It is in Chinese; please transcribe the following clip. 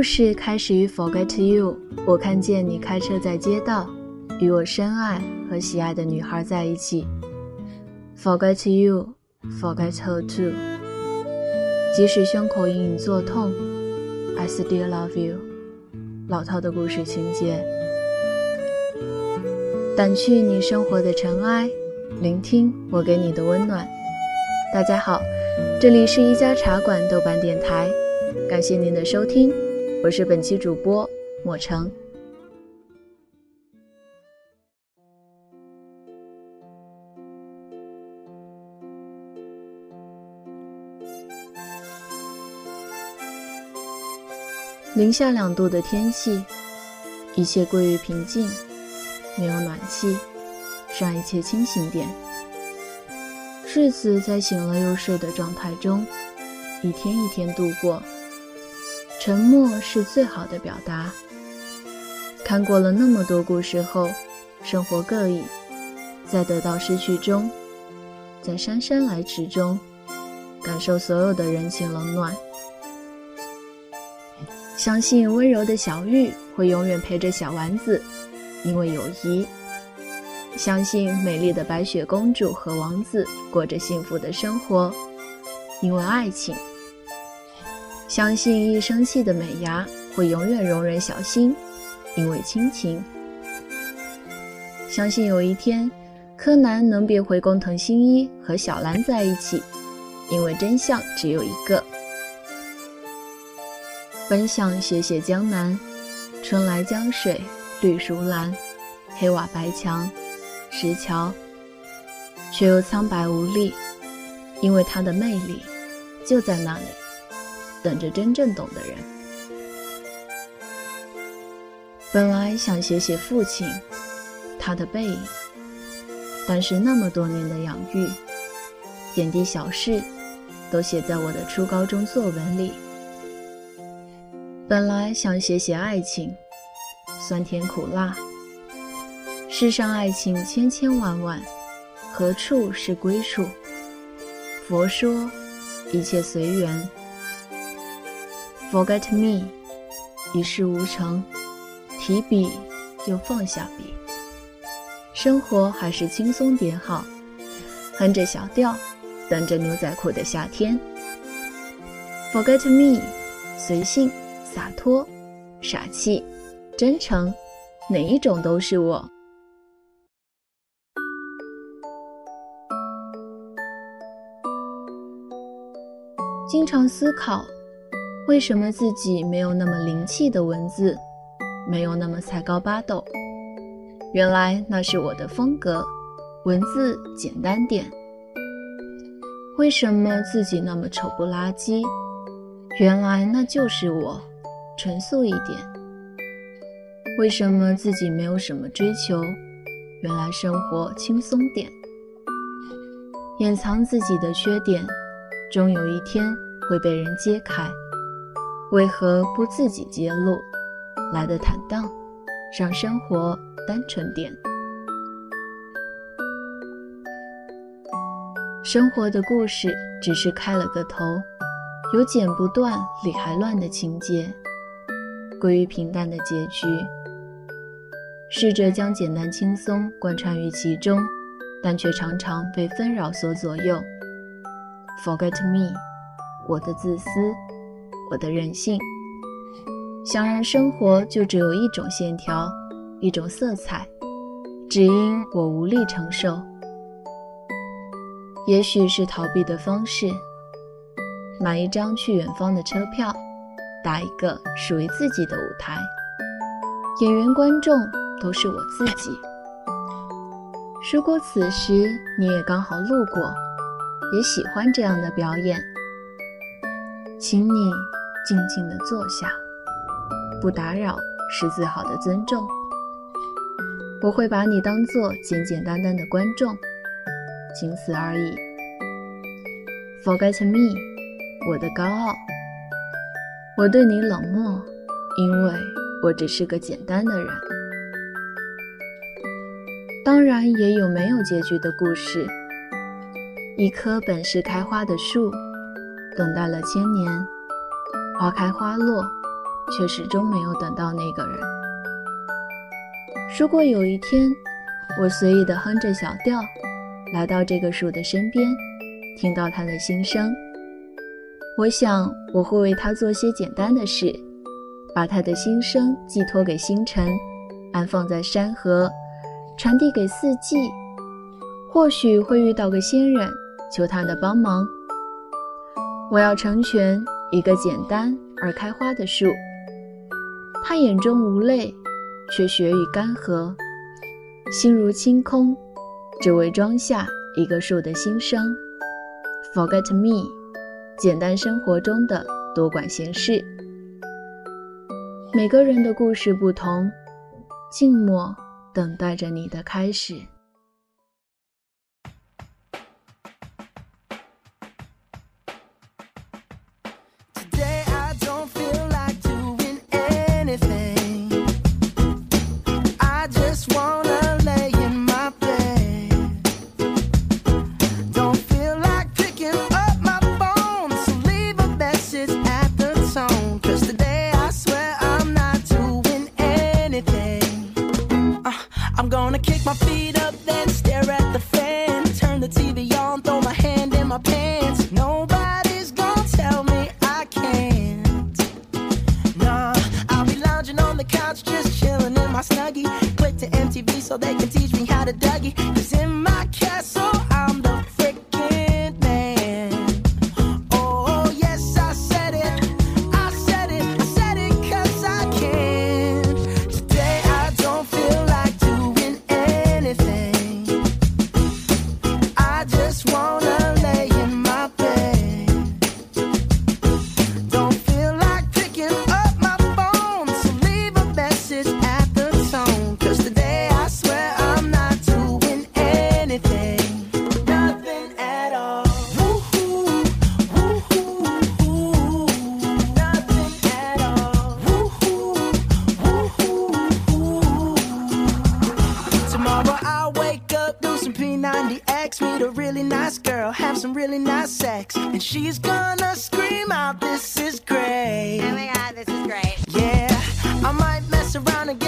故事开始于 Forget You。我看见你开车在街道，与我深爱和喜爱的女孩在一起。Forget You, forget her too。即使胸口隐隐作痛，I still love you。老套的故事情节。掸去你生活的尘埃，聆听我给你的温暖。大家好，这里是一家茶馆豆瓣电台，感谢您的收听，我是本期主播莫成。零下两度的天气，一切归于平静。没有暖气，让一切清醒点。日子在醒了又睡的状态中，一天一天度过。沉默是最好的表达。看过了那么多故事后，生活各异，在得到失去中，在姗姗来迟中，感受所有的人情冷暖。相信温柔的小玉会永远陪着小丸子。因为友谊，相信美丽的白雪公主和王子过着幸福的生活；因为爱情，相信一生气的美伢会永远容忍小新；因为亲情，相信有一天柯南能变回工藤新一和小兰在一起；因为真相只有一个。本想写写江南，春来江水。绿如蓝，黑瓦白墙，石桥，却又苍白无力，因为它的魅力就在那里，等着真正懂的人。本来想写写父亲，他的背影，但是那么多年的养育，点滴小事，都写在我的初高中作文里。本来想写写爱情。酸甜苦辣，世上爱情千千万万，何处是归处？佛说，一切随缘。Forget me，一事无成，提笔又放下笔，生活还是轻松点好，哼着小调，等着牛仔裤的夏天。Forget me，随性洒脱，傻气。真诚，哪一种都是我。经常思考，为什么自己没有那么灵气的文字，没有那么才高八斗？原来那是我的风格，文字简单点。为什么自己那么丑不拉几？原来那就是我，纯素一点。为什么自己没有什么追求？原来生活轻松点。掩藏自己的缺点，终有一天会被人揭开。为何不自己揭露？来的坦荡，让生活单纯点。生活的故事只是开了个头，有剪不断理还乱的情节，归于平淡的结局。试着将简单轻松贯穿于其中，但却常常被纷扰所左右。Forget me，我的自私，我的任性，想让生活就只有一种线条，一种色彩，只因我无力承受。也许是逃避的方式，买一张去远方的车票，搭一个属于自己的舞台，演员观众。都是我自己。如果此时你也刚好路过，也喜欢这样的表演，请你静静的坐下，不打扰是最好的尊重。我会把你当做简简单单的观众，仅此而已。Forget me，我的高傲。我对你冷漠，因为我只是个简单的人。当然也有没有结局的故事。一棵本是开花的树，等待了千年，花开花落，却始终没有等到那个人。如果有一天，我随意地哼着小调，来到这个树的身边，听到它的心声，我想我会为它做些简单的事，把它的心声寄托给星辰，安放在山河，传递给四季。或许会遇到个仙人，求他的帮忙。我要成全一个简单而开花的树，他眼中无泪，却血雨干涸，心如清空，只为装下一个树的心声。Forget me，简单生活中的多管闲事。每个人的故事不同，静默等待着你的开始。So they can teach me how to Dougie. Cause in my castle, really nice sex. And she's gonna scream out, This is great. Oh my god, this is great. Yeah, I might mess around and